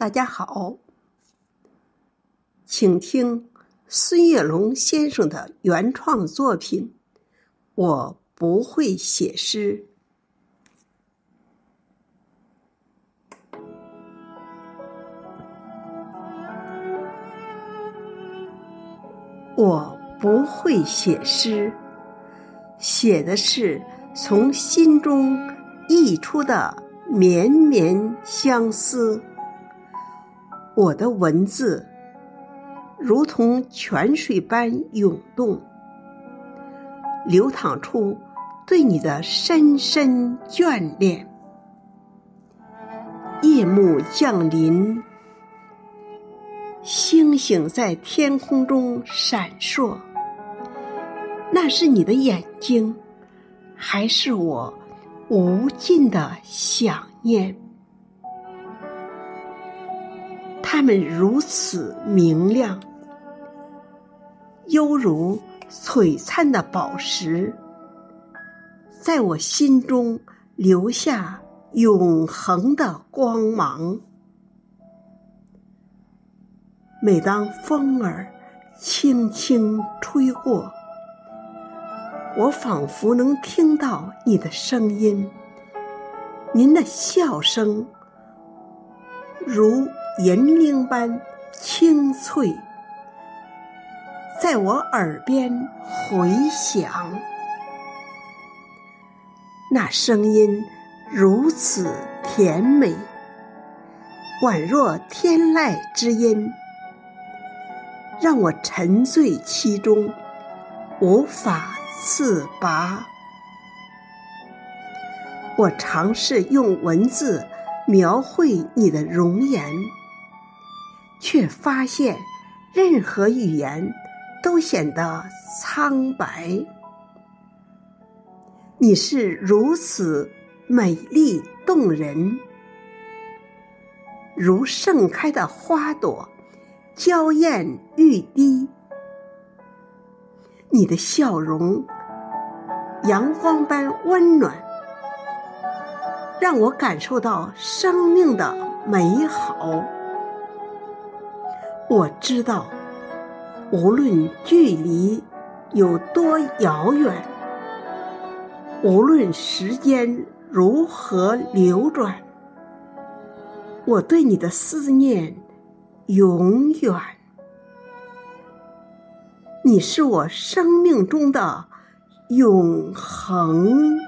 大家好，请听孙月龙先生的原创作品。我不会写诗，我不会写诗，写的是从心中溢出的绵绵相思。我的文字如同泉水般涌动，流淌出对你的深深眷恋。夜幕降临，星星在天空中闪烁，那是你的眼睛，还是我无尽的想念？它们如此明亮，犹如璀璨的宝石，在我心中留下永恒的光芒。每当风儿轻轻吹过，我仿佛能听到你的声音，您的笑声，如。银铃般清脆，在我耳边回响。那声音如此甜美，宛若天籁之音，让我沉醉其中，无法自拔。我尝试用文字描绘你的容颜。却发现，任何语言都显得苍白。你是如此美丽动人，如盛开的花朵，娇艳欲滴。你的笑容，阳光般温暖，让我感受到生命的美好。我知道，无论距离有多遥远，无论时间如何流转，我对你的思念永远。你是我生命中的永恒。